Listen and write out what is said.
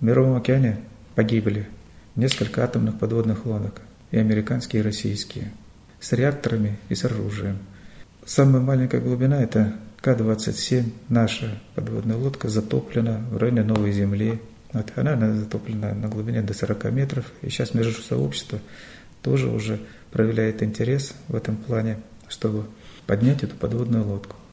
В Мировом океане погибли несколько атомных подводных лодок, и американские, и российские, с реакторами и с оружием. Самая маленькая глубина – это К-27, наша подводная лодка, затоплена в районе Новой Земли. Вот, она, она затоплена на глубине до 40 метров, и сейчас между сообщество тоже уже проявляет интерес в этом плане, чтобы поднять эту подводную лодку.